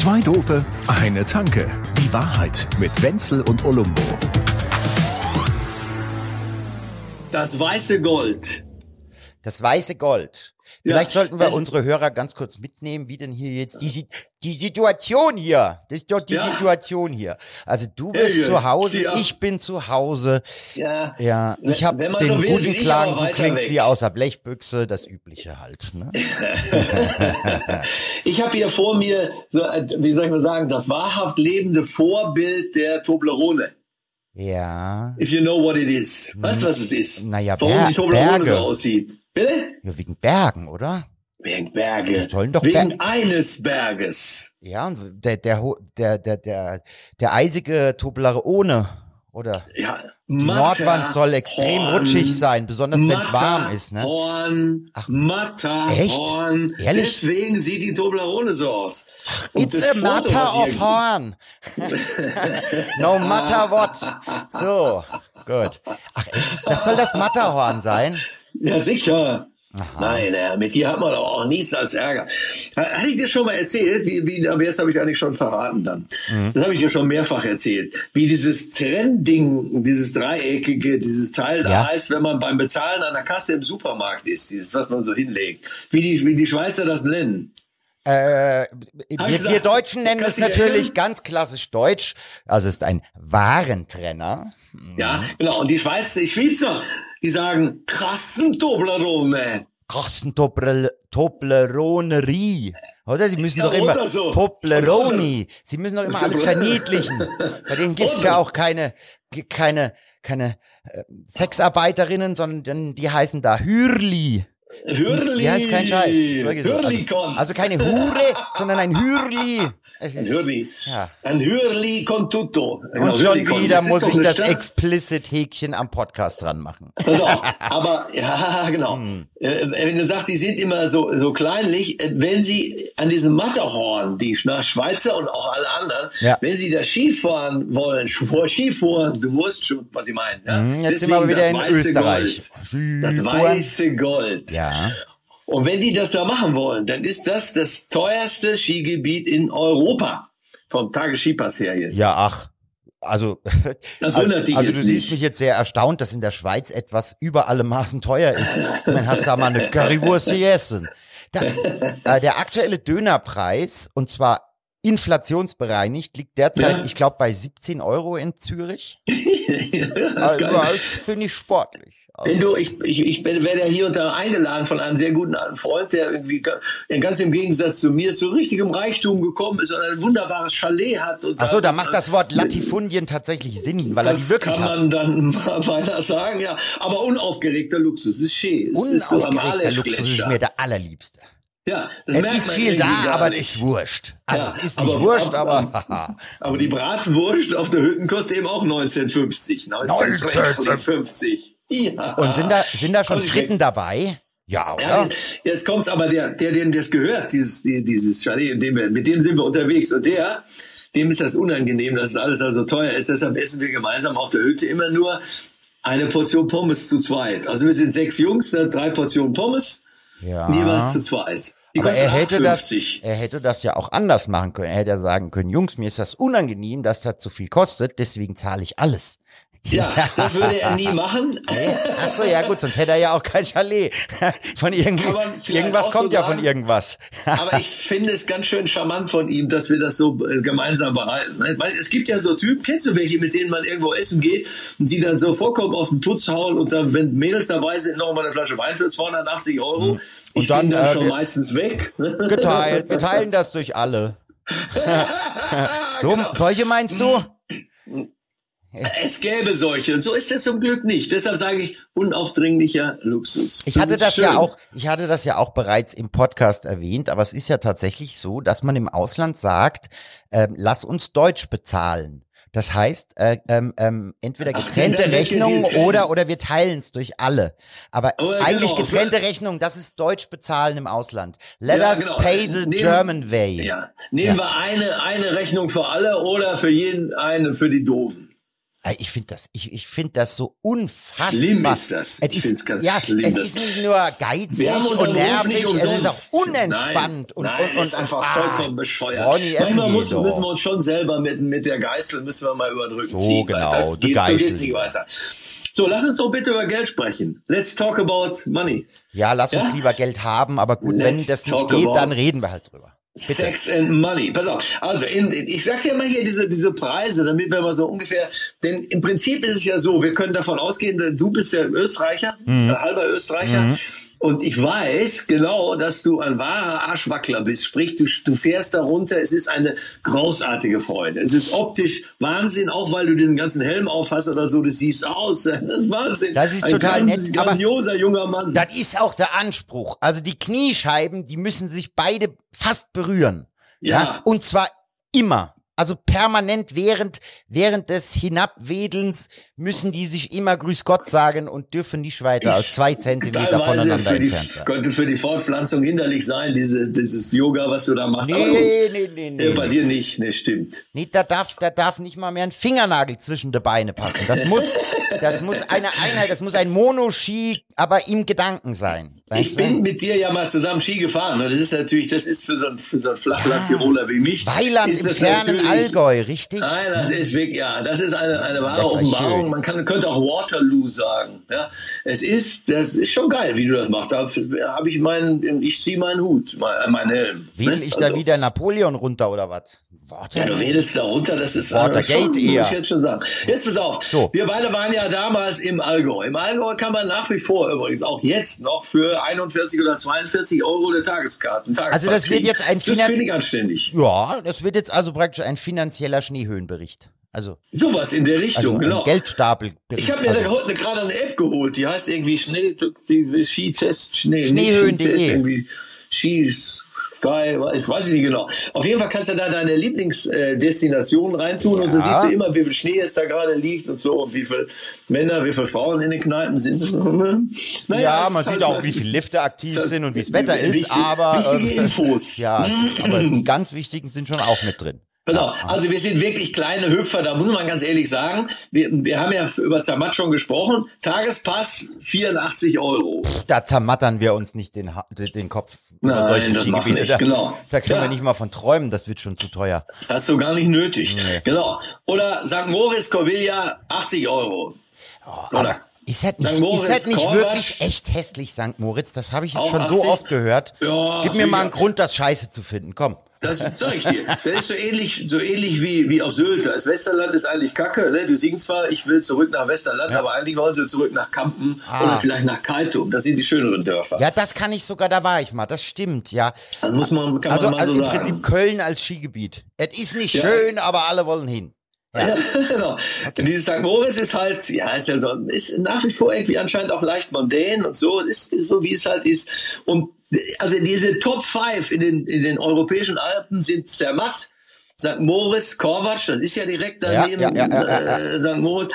Zwei Dope, eine Tanke. Die Wahrheit mit Wenzel und Olumbo. Das weiße Gold. Das weiße Gold. Vielleicht Ja, sollten wir unsere Hörer ganz kurz mitnehmen, wie denn hier jetzt die, die Situation hier. Das ist doch die Ja. Situation hier. Also du bist ja. zu Hause, ich bin zu Hause. Ja. Ja, ich habe den so will, guten Klang, du klingst wie aus der Blechbüchse, das Übliche halt. Ne? Ich habe hier vor mir, so, äh, wie soll ich mal sagen, das wahrhaft lebende Vorbild der Toblerone. Ja, If you know what it is. Weißt du, was es ist? Naja, Warum Ber- die Toblerone Berge. so aussieht. Bitte? ja, wegen Bergen, oder? Wegen Berge. Sollen doch Wegen Ber- eines Berges. Ja, und der, der, der, der, der, der eisige Toblerone, oder? Ja. Die Nordwand soll extrem rutschig sein, besonders wenn es warm ist, ne? Matterhorn, Ach, Matterhorn. echt? Ehrlich? Deswegen sieht die Toblerone so aus. Und It's a Foto, matter of horn. no matter what. So, gut. Ach echt, das soll das Matterhorn sein? Ja, sicher. Nein, äh, mit dir hat man doch auch nichts als Ärger. Ha- Hatte ich dir schon mal erzählt, wie, wie, aber jetzt habe ich eigentlich schon verraten dann. Mhm. Das habe ich dir schon mehrfach erzählt. Wie dieses Trendding, dieses dreieckige, dieses Teil da Ja. heißt, wenn man beim Bezahlen an der Kasse im Supermarkt ist, dieses, was man so hinlegt. Wie die, wie die Schweizer das nennen. Äh, wir, wir gesagt, Deutschen nennen es natürlich erinnern? ganz klassisch deutsch. Also es ist ein Warentrenner. Ja, genau. Und die Schweizer, die Schweizer, die sagen, krassen Toblerone. Kosten Tobler- Tobleronerie. Oder? Sie müssen Ja, doch immer so. Tobleroni. Sie müssen doch immer alles verniedlichen. Bei denen gibt's Oder? ja auch keine, keine, keine äh, Sexarbeiterinnen, sondern die heißen da Hürli. Hürli. Ja, ist kein Scheiß. Ist. Hürlikon. Also, also keine Hure, sondern ein Hürli. Es Ein ist- Hürli. Ja. Ein Hürli con tutto. Genau, Und schon Hürlikon. wieder ist muss ich das. Explicit-Häkchen am Podcast dran machen. Pass auf, aber ja, genau. Hm. Äh, Wenn du sagst, die sind immer so, so kleinlich, äh, wenn sie an diesem Matterhorn, die Sch- Schweizer und auch alle anderen, Ja. wenn sie da Skifahren wollen, Sch- Skifahren, du musst schon, was ich meine. Ja? Hm, jetzt sind wir wieder das in weiße Österreich. Gold. Das weiße Gold. Ja. Und wenn die das da machen wollen, dann ist das das teuerste Skigebiet in Europa. Vom Tagesskipass her jetzt. Ja, ach. Also, Das wundert dich also du siehst nicht. mich jetzt sehr erstaunt, dass in der Schweiz etwas über alle Maßen teuer ist. Meine, hast da mal eine Currywurst gegessen. Da, äh, der aktuelle Dönerpreis, und zwar inflationsbereinigt, liegt derzeit, Ja. ich glaube, bei 17 Euro in Zürich. das Also, das finde ich sportlich. Also, Wenn du, ich, ich, ich werde ja hier und da eingeladen von einem sehr guten alten Freund, der irgendwie ganz im Gegensatz zu mir zu richtigem Reichtum gekommen ist und ein wunderbares Chalet hat. Und Ach so, da macht das Wort Latifundien tatsächlich Sinn, weil er die das wirklich kann hat. man dann mal beinahe sagen, ja. Aber unaufgeregter Luxus ist schön. Es ist so Unaufgeregter Luxus ist mir der allerliebste. Ja, Es ist viel da, aber es nicht. ist wurscht. Also Ja, es ist nicht aber- wurscht, aber- aber. Aber die Bratwurst auf der Hütten kostet eben auch 1950. 1950. Ja. Und sind da, sind da schon Fritten denk- dabei? Ja, Ja, oder? jetzt kommt's aber der, der, dem das gehört, dieses, die- dieses Chalet, dem wir, mit dem sind wir unterwegs. Und der, dem ist das unangenehm, dass das alles also teuer ist. Deshalb essen wir gemeinsam auf der Hütte immer nur eine Portion Pommes zu zweit. Also wir sind sechs Jungs, dann drei Portionen Pommes, Ja. jeweils zu zweit. Die Aber er hätte, das, 8,50. er hätte das ja auch anders machen können. Er hätte ja sagen können, Jungs, mir ist das unangenehm, dass das zu viel kostet, deswegen zahle ich alles. Ja, das würde er nie machen. Ach so, ja gut, sonst hätte er ja auch kein Chalet. Von irgendwas auch so kommt ja von irgendwas. Aber ich finde es ganz schön charmant von ihm, dass wir das so äh, gemeinsam behalten. Weil es gibt ja so Typen, kennst du welche, mit denen man irgendwo essen geht und die dann so vollkommen auf den Putz hauen und dann, wenn Mädels dabei sind, noch mal eine Flasche Wein für 280 Euro. Ich Und dann, bin dann äh, schon meistens weg. Geteilt. Wir teilen das durch alle. so, solche meinst du? Es gäbe solche. Und so ist es zum Glück nicht. Deshalb sage ich unaufdringlicher Luxus. Ich hatte das schön. ja auch, ich hatte das ja auch bereits im Podcast erwähnt, aber es ist ja tatsächlich so, dass man im Ausland sagt, ähm, lass uns Deutsch bezahlen. Das heißt, äh, ähm, ähm, entweder Ach, getrennte Rechnungen getrennt. oder oder wir teilen es durch alle. Aber Oh, ja, eigentlich genau. getrennte Rechnungen, das ist Deutsch bezahlen im Ausland. Let Ja, us genau. pay the Nehmen- German way. Ja. Nehmen wir eine, eine Rechnung für alle oder für jeden eine für die Doofen. Ey, Ich finde das, ich, ich finde das so unfassbar. Schlimm ist das. Es Ich ist, find's ganz ja, schlimm, Es ist nicht nur geizig und nervig, es ist auch unentspannt nein, und, nein, und, und ist einfach ah, vollkommen bescheuert. Ronny, Manchmal muss, doch. müssen wir uns schon selber mit, mit der Geißel müssen wir mal über den Rücken So, ziehen. genau, das die geht so geht's nicht weiter. So, lass uns doch bitte über Geld sprechen. Let's talk about money. Ja, lass uns Ja? lieber Geld haben, aber gut, Let's wenn das nicht geht, dann reden wir halt drüber. Bitte. Sex and Money. Pass auf. Also, in, ich sag dir mal hier diese, diese Preise, damit wir mal so ungefähr, denn im Prinzip ist es ja so, wir können davon ausgehen, du bist ja Österreicher, Mhm. halber Österreicher. Und ich weiß genau, dass du ein wahrer Arschwackler bist. Sprich, du, du fährst da runter. Es ist eine großartige Freude. Es ist optisch Wahnsinn, auch weil du diesen ganzen Helm auf hast oder so. Du siehst aus. Das ist Wahnsinn. Das ist ein total ganz nett, grandioser junger Mann. Das ist auch der Anspruch. Also die Kniescheiben, die müssen sich beide fast berühren. Ja. Und zwar immer. Also permanent während, während des Hinabwedelns müssen die sich immer Grüß Gott sagen und dürfen nicht weiter als zwei Zentimeter voneinander die, entfernt sein. könnte für die Fortpflanzung hinderlich sein, diese, dieses Yoga, was du da machst. Aber gut. Nee, nee, nee, nee. Bei dir nicht, ne, stimmt. Nee, da darf, da darf nicht mal mehr ein Fingernagel zwischen die Beine passen. Das muss, das muss eine Einheit, das muss ein Monoski, aber im Gedanken sein. Ich bin mit dir ja mal zusammen Ski gefahren. Und das ist natürlich, das ist für so einen, für so einen Flachland-Tiroler wie mich. Weiland ist im das fernen Allgäu, richtig? Nein, das ist wirklich, ja, das ist eine, eine wahre Offenbarung. schön. Man kann, könnte auch Waterloo sagen. Ja, es ist, das ist schon geil, wie du das machst. Da habe ich meinen, ich ziehe meinen Hut, mein- meinen Helm. Wedel ne? ich Also- da wieder Napoleon runter oder was? Ja, Warte. du wedelst da runter, das ist Watergate schon, muss eher. ich jetzt schon sagen. Jetzt pass auf, So. wir beide waren ja damals im Allgäu. Im Allgäu kann man nach wie vor übrigens auch jetzt noch für 41 oder 42 Euro eine Tageskarte. einen Also das wird jetzt ein Das finde ich anständig. Ja, das wird jetzt also praktisch ein finanzieller Schneehöhenbericht. Also, Sowas in der also Richtung, ein genau. Geldstapelbericht. Ich habe mir also, da heute gerade eine App geholt, die heißt irgendwie Schnee, Skitest, Schnee, Schneehöhen.de. Ski, Sky, ich weiß ich nicht genau. Auf jeden Fall kannst du da deine Lieblingsdestination reintun und dann Ja. siehst du immer, wie viel Schnee es da gerade liegt und so und wie viele Männer, wie viele Frauen in den Kneipen sind. Naja, ja, man sieht halt- auch, wie viele Lifte aktiv halt sind und wie das Wetter ist, wichtig- aber wichtige ähm, Infos. ja, aber die ganz wichtigen sind schon auch mit drin. Genau. Also wir sind wirklich kleine Hüpfer, da muss man ganz ehrlich sagen. Wir, wir haben ja über Zermatt schon gesprochen. Tagespass 84 Euro. Da zermattern wir uns nicht den, Ha- den Kopf. über Nein, solche das machen wir nicht, Da, genau. da können Ja. wir nicht mal von träumen, das wird schon zu teuer. Das hast du gar nicht nötig. Nee. Genau. Oder St. Moritz, Corvilla, 80 Euro. Oder? Ist das nicht. Moritz, ist das nicht wirklich echt hässlich, St. Moritz? Das habe ich jetzt schon so 80? oft gehört. Ja, Gib mir mal einen. Grund, das scheiße zu finden. Komm. Das sag ich dir. Das ist so ähnlich, so ähnlich wie, wie auf Sylt. Das Westerland ist eigentlich kacke. Ne? Du singst zwar, ich will zurück nach Westerland, aber eigentlich wollen sie zurück nach Kampen Ah. oder vielleicht nach Kaitum. Das sind die schöneren Dörfer. Ja, das kann ich sogar, da war ich mal. Das stimmt, ja. Das muss man, kann Also, man mal also so im sagen. Prinzip Köln als Skigebiet. Es ist nicht Ja. schön, aber alle wollen hin. Ja, genau. Dieses St. Moritz ist halt, ja, ist ja so, ist nach wie vor irgendwie anscheinend auch leicht mondän und so, ist so wie es halt ist. Und also diese Top 5 in den, in den europäischen Alpen sind Zermatt, St. Moritz, Korvatsch, das ist ja direkt daneben, ja, ja, ja, St. Moritz,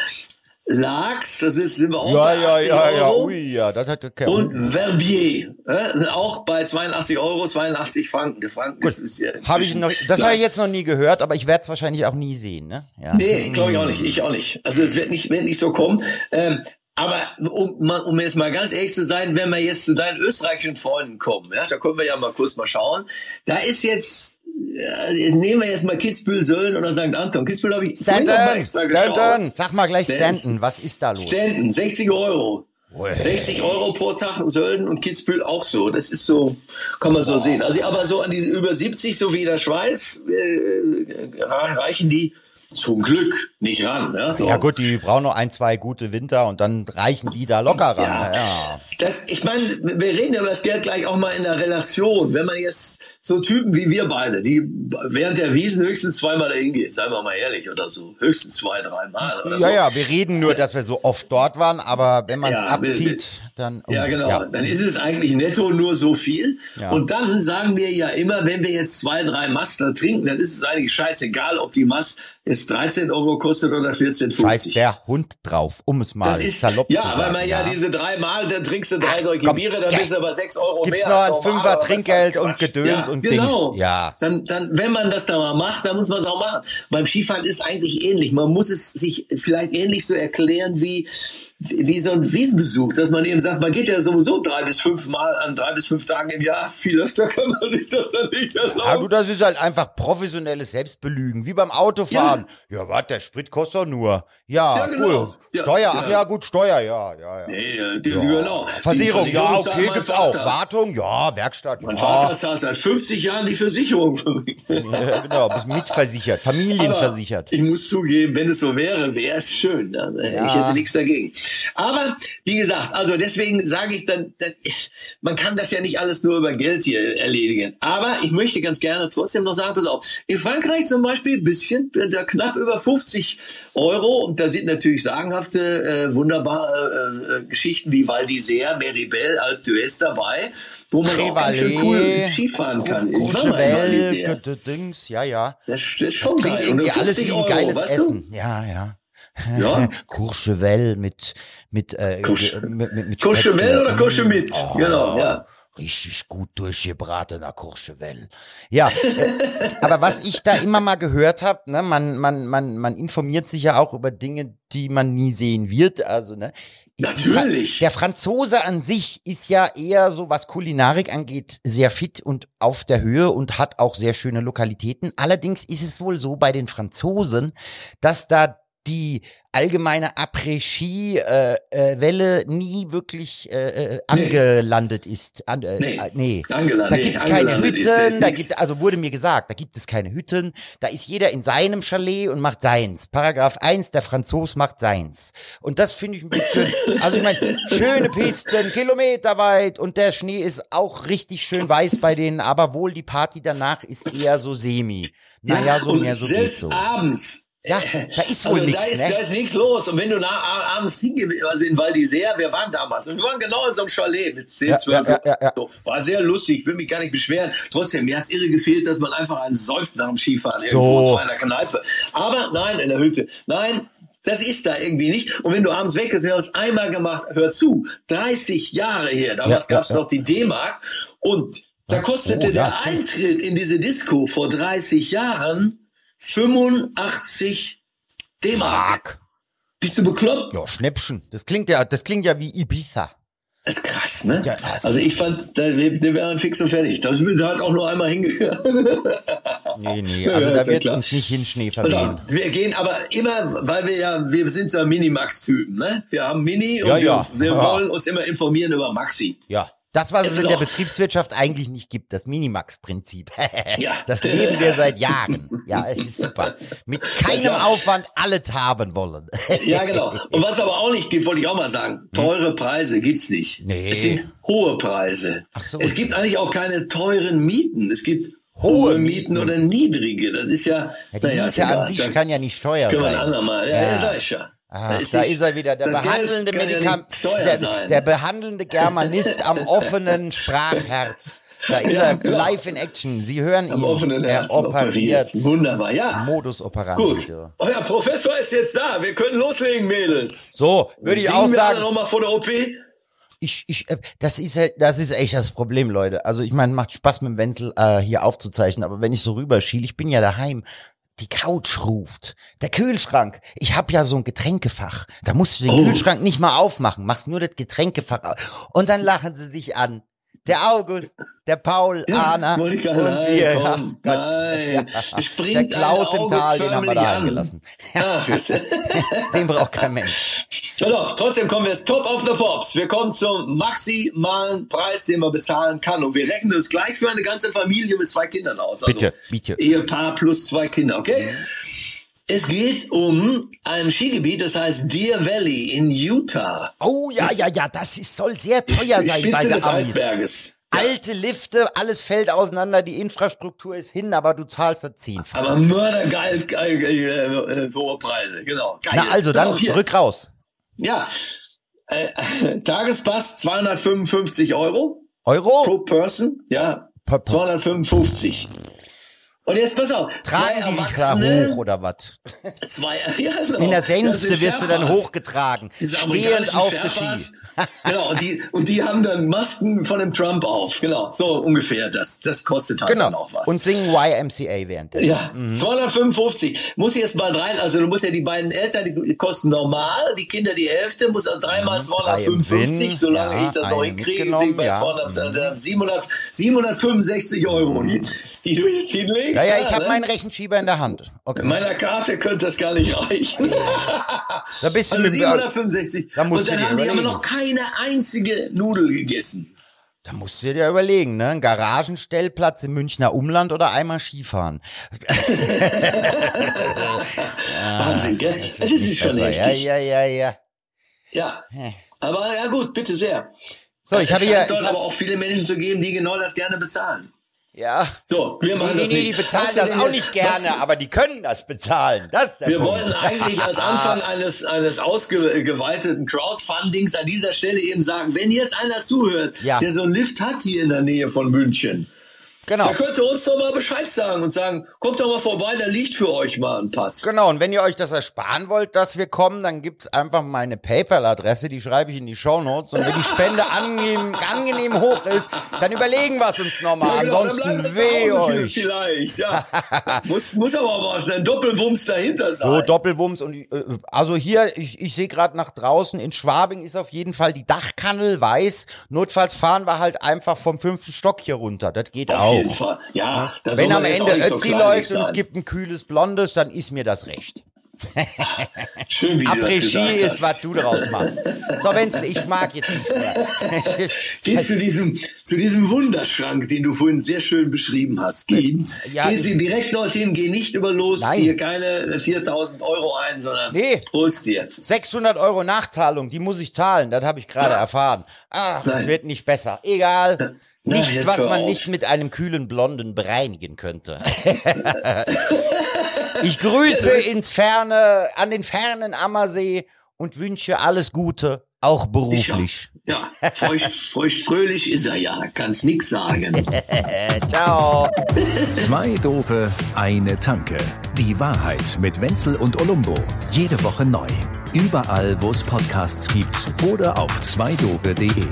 Laax, das ist, sind wir auch Ja, bei ja, 80 ja, ja. Euro. Ui, ja, das hat okay. Und Verbier, äh, auch bei 82 Euro, 82 Franken. Der Franken ist, ist ja Habe ich noch, das habe ich jetzt noch nie gehört, aber ich werde es wahrscheinlich auch nie sehen, ne? Ja. Nee, glaube ich auch nicht. Ich auch nicht. Also es wird nicht, wird nicht so kommen. Ähm, aber um, um jetzt mal ganz ehrlich zu sein, wenn wir jetzt zu deinen österreichischen Freunden kommen, ja, da können wir ja mal kurz mal schauen. Da ist jetzt, ja, jetzt nehmen wir jetzt mal Kitzbühel, Sölden oder St. Anton. Kitzbühel habe ich mal Stanton, Stanton, sag mal gleich Stanton. Stanton, was ist da los? Stanton, 60 Euro. Ui. 60 Euro pro Tag Sölden und Kitzbühel auch so. Das ist so, kann man so sehen. Also aber so an die über 70, so wie in der Schweiz, äh, reichen die zum Glück nicht ran. Ja, so. Ja gut, die brauchen noch ein, zwei gute Winter und dann reichen die da locker ran. Ja. Ja. Das, ich meine, wir reden über das Geld gleich auch mal in der Relation. Wenn man jetzt so Typen wie wir beide, die während der Wiesen höchstens zweimal dahin gehen, seien wir mal ehrlich oder so, höchstens zwei, dreimal oder Ja, so. ja, wir reden nur, dass wir so oft dort waren, aber wenn man es Ja, abzieht, dann. oh, Ja, genau. Ja. Dann ist es eigentlich netto nur so viel. Ja. Und dann sagen wir ja immer, wenn wir jetzt zwei, drei Master trinken, dann ist es eigentlich scheißegal, ob die Mast jetzt 13 Euro kostet oder 14,50. Scheiß der Hund drauf, um es mal Das ist, salopp ja, zu sagen. weil man ja, diese drei Mal, dann trinkst du drei solche Biere, dann ja. bist du aber 6 Euro Gibt's mehr. noch als ein Fünfer was Trinkgeld und? Gedöns Ja. Und genau. Dings. Ja. Dann, dann, wenn man das da mal macht, dann muss man es auch machen. Beim Skifahren ist eigentlich ähnlich. Man muss es sich vielleicht ähnlich so erklären wie, wie so ein Wiesenbesuch, dass man eben sagt, man geht ja sowieso drei bis fünf Mal an drei bis fünf Tagen im Jahr. Viel öfter kann man sich das dann nicht erlauben. Ja, du, das ist halt einfach professionelles Selbstbelügen, wie beim Autofahren. Ja, ja was, der Sprit kostet doch nur. Ja, Ja, genau. cool. Ja, Steuer, ach ja. ja, gut, Steuer, ja, ja, ja. Nee, die, genau. Versicherung, ja, okay, mein gibt's auch. Vater. Wartung, ja, Werkstatt, Mein ja. Vater zahlt seit 50 Jahren die Versicherung für mich. ja genau, bist mitversichert, familienversichert. Aber ich muss zugeben, wenn es so wäre, wäre es schön. Ne? Ich Ja. hätte nichts dagegen. Aber wie gesagt, also deswegen sage ich dann, man kann das ja nicht alles nur über Geld hier erledigen. Aber ich möchte ganz gerne trotzdem noch sagen, pass auf, in Frankreich zum Beispiel bisschen, da knapp über 50 Euro und da sind natürlich sagenhafte, äh, wunderbare äh, äh, Geschichten wie Val d'Isère, Meribel, Alpe d'Huez dabei, wo man auch ganz schön cool Skifahren kann. Ich war mal in Val d'Isère. Ja, ja. Das ist schon Das geil. irgendwie Und alles wie 50 ein Euro, geiles weißt du? Essen. Ja, ja. Ja. Courchevel mit, mit, äh, Courche- mit, mit, mit Courchevel oder Courchemit? Oh, Genau, ja. Richtig gut durchgebratener Courchevel. Ja, äh, aber was ich da immer mal gehört habe, ne, man, man, man, man informiert sich ja auch über Dinge, die man nie sehen wird. Also, ne, Natürlich. Der Franzose an sich ist ja eher so, was Kulinarik angeht, sehr fit und auf der Höhe und hat auch sehr schöne Lokalitäten. Allerdings ist es wohl so bei den Franzosen, dass da die allgemeine Après-Ski-Welle äh, Welle nie wirklich äh, äh, angelandet ist. An, äh, Nee. äh, nee. Angelandet- Da nee, gibt's keine angelandet ist- Hütten, da gibt, also wurde mir gesagt, da gibt es keine Hütten, da ist jeder in seinem Chalet und macht seins. Paragraph 1, der Franzos macht seins. Und das finde ich ein bisschen, also ich meine, schöne Pisten, kilometerweit und der Schnee ist auch richtig schön weiß bei denen, aber wohl die Party danach ist eher so semi. Naja, so und mehr so selbst so. abends. Ja, da ist wohl Also da nichts, ist, ne? da ist nichts los. Und wenn du nach, abends hingehst, also in Val d'Isère, wir waren damals, und wir waren genau in so einem Chalet mit 10, Ja, 12 ja, ja, ja. So, War sehr lustig, ich will mich gar nicht beschweren. Trotzdem, mir hat's irre gefehlt, dass man einfach einen seufzt nach dem Skifahren irgendwo So. zu einer Kneipe. Aber nein, in der Hütte. Nein, das ist da irgendwie nicht. Und wenn du abends weg bist, wir haben es einmal gemacht, hör zu, 30 Jahre her, damals Ja, gab's ja. noch die D-Mark und da kostete Oh, der. Eintritt in diese Disco vor 30 Jahren 85 D-Mark. Mark. Bist du bekloppt? Ja, Schnäppchen. Das klingt ja, das klingt ja wie Ibiza. Das ist krass, ne? Ja, also- also ich fand, da, wir, wir wären fix und fertig. Da sind wir halt auch nur einmal hingegangen. Nee, nee, Ja, also ja, da ja wird klar. uns nicht hin Schnee auf, wir gehen aber immer, weil wir ja, wir sind so Minimax-Typen, ne? Wir haben Mini und Ja, wir, ja. wir Ja. wollen uns immer informieren über Maxi. Ja. Das, was Es es in der Betriebswirtschaft eigentlich nicht gibt, das Minimax-Prinzip. Ja. Das leben wir seit Jahren. Ja, es ist super. Mit keinem Ja. Aufwand alles haben wollen. Ja, genau. Und was aber auch nicht gibt, wollte ich auch mal sagen, teure Preise gibt's nicht. Hm? Nee. Es sind hohe Preise. Ach so. Es gibt eigentlich auch keine teuren Mieten. Es gibt hohe, Mieten, oder niedrige. Das ist ja, Ja, die naja, ist Miete an sich kann ja nicht teuer können wir ein sein. andermal. Ja, Ja. ja. Ja. Ist da nicht- ist er wieder, der behandelnde ja Medikament, teuer der, der behandelnde Germanist am offenen Sprachherz. Da ist Ja, er genau. live in Action. Sie hören Am ihn. offenen er Herzen operiert. operiert. Wunderbar, ja. Modus operandi. Gut. Euer Professor ist jetzt da. Wir können loslegen, Mädels. So, würde ich auch sagen. nochmal vor der OP? Ich, ich, äh, das ist halt, das ist echt das Problem, Leute. Also ich meine, macht Spaß mit dem Wenzel äh, hier aufzuzeichnen, aber wenn ich so rüberschiele, ich bin ja daheim. Die Couch ruft, der Kühlschrank. Ich hab ja so ein Getränkefach. Da musst du den Oh. Kühlschrank nicht mal aufmachen, machst nur das Getränkefach auf. Und dann lachen sie dich an. Der August, der Paul, Anna wollte ich und wir. komm, Gott. nein. Ja. Springt Der Klaus im Tal, den haben wir da. Ach, ist- Den braucht kein Mensch. Ja doch, trotzdem kommen wir jetzt top of the pops. Wir kommen zum maximalen Preis, den man bezahlen kann. Und wir rechnen uns gleich für eine ganze Familie mit zwei Kindern aus. Also Bitte, bitte. Ehepaar plus zwei Kinder, okay? Es geht um ein Skigebiet, das heißt Deer Valley in Utah. Oh ja, ja, ja, das ist, soll sehr teuer sein bei Spitze der des Amis. Eisberges. Alte Lifte, alles fällt auseinander, die Infrastruktur ist hin, aber du zahlst das zehnfach. Aber mördergeil, geil, geil, äh, hohe Preise, genau. Geil. Na also, dann rück raus. Ja, äh, Tagespass 255 Euro Euro? pro Person, ja, Per- per- 255. Und jetzt pass auf, zwei Tragen die dich da hoch oder was? zwei, ja, genau. In der Senfte wirst du dann hochgetragen. Stehend auf der. Ski. genau, und die, und die haben dann Masken von dem Trump auf. Genau, so ungefähr. Das, das kostet halt genau. dann auch was. Und singen YMCA währenddessen. Ja, 255. Muss jetzt mal rein, also du musst ja die beiden Eltern, die kosten normal, die Kinder die Hälfte, muss also dreimal Drei im 255, Sinn, solange ja, ich das noch hinkriege, ja. 200, äh, 700, 765 Euro, die, die du jetzt hinlegst. Ja, ja, ich habe ne? meinen Rechenschieber in der Hand. Okay. Meiner Karte könnte das gar nicht reichen. Da bist du Also mit, 765. Da musst und du dann dir haben die aber noch keine einzige Nudel gegessen. da musst du dir überlegen, ne? Ein Garagenstellplatz im Münchner Umland oder einmal Skifahren. Wahnsinn, gell? Das ist, Nicht schon besser. Ja, ja, ja, ja. Ja. Aber ja gut, bitte sehr. So, ich es habe hier. scheint dort Ich aber auch viele Menschen zu geben, die genau das gerne bezahlen. Ja. So, wir machen nee, das nee, nicht. die bezahlen das auch nicht gerne, was- aber die können das bezahlen. Das Wir Punkt. wollten eigentlich als Anfang eines, eines ausgeweiteten Crowdfundings an dieser Stelle eben sagen, wenn jetzt einer zuhört, Ja. der so einen Lift hat hier in der Nähe von München, Genau. der könnte uns doch mal Bescheid sagen und sagen, kommt doch mal vorbei, da liegt für euch mal ein Pass. Genau, und wenn ihr euch das ersparen wollt, dass wir kommen, dann gibt's einfach meine PayPal-Adresse, die schreibe ich in die Shownotes. Und wenn die Spende angenehm, angenehm hoch ist, dann überlegen wir es uns nochmal. Ja, genau, Ansonsten weh euch. Vielleicht, ja. muss, muss aber auch ein Doppelwumms dahinter sein. So, Doppelwumms und äh, also hier, ich, ich sehe gerade nach draußen, in Schwabing ist auf jeden Fall die Dachkannel weiß. Notfalls fahren wir halt einfach vom fünften Stock hier runter. Das geht Auf auch. Fall. Ja, Wenn am Ende auch so Ötzi kleinlich läuft und es sein. gibt ein kühles Blondes, dann ist mir das recht. Schön, wie du gesagt ist, was du draus machst. So, Wenzel, ich mag jetzt nicht mehr. Es ist- Geh zu diesem, zu diesem Wunderschrank, den du vorhin sehr schön beschrieben hast. Geh, Ja, geh sie direkt dorthin, geh nicht über los, Nein. ziehe keine 4000 Euro ein, sondern Nee. holst dir. 600 Euro Nachzahlung, die muss ich zahlen, das habe ich gerade Ja. erfahren. Ach, das wird nicht besser. Egal. Nichts, jetzt was man auf. nicht mit einem kühlen Blonden bereinigen könnte. ich grüße ins Ferne, an den fernen Ammersee und wünsche alles Gute, auch beruflich. Ja, feucht, feucht fröhlich ist er ja, kannst nix sagen. Ciao. Zwei Dope, eine Tanke. Die Wahrheit mit Wenzel und Olumbo. Jede Woche neu. Überall, wo es Podcasts gibt oder auf zweidope.de.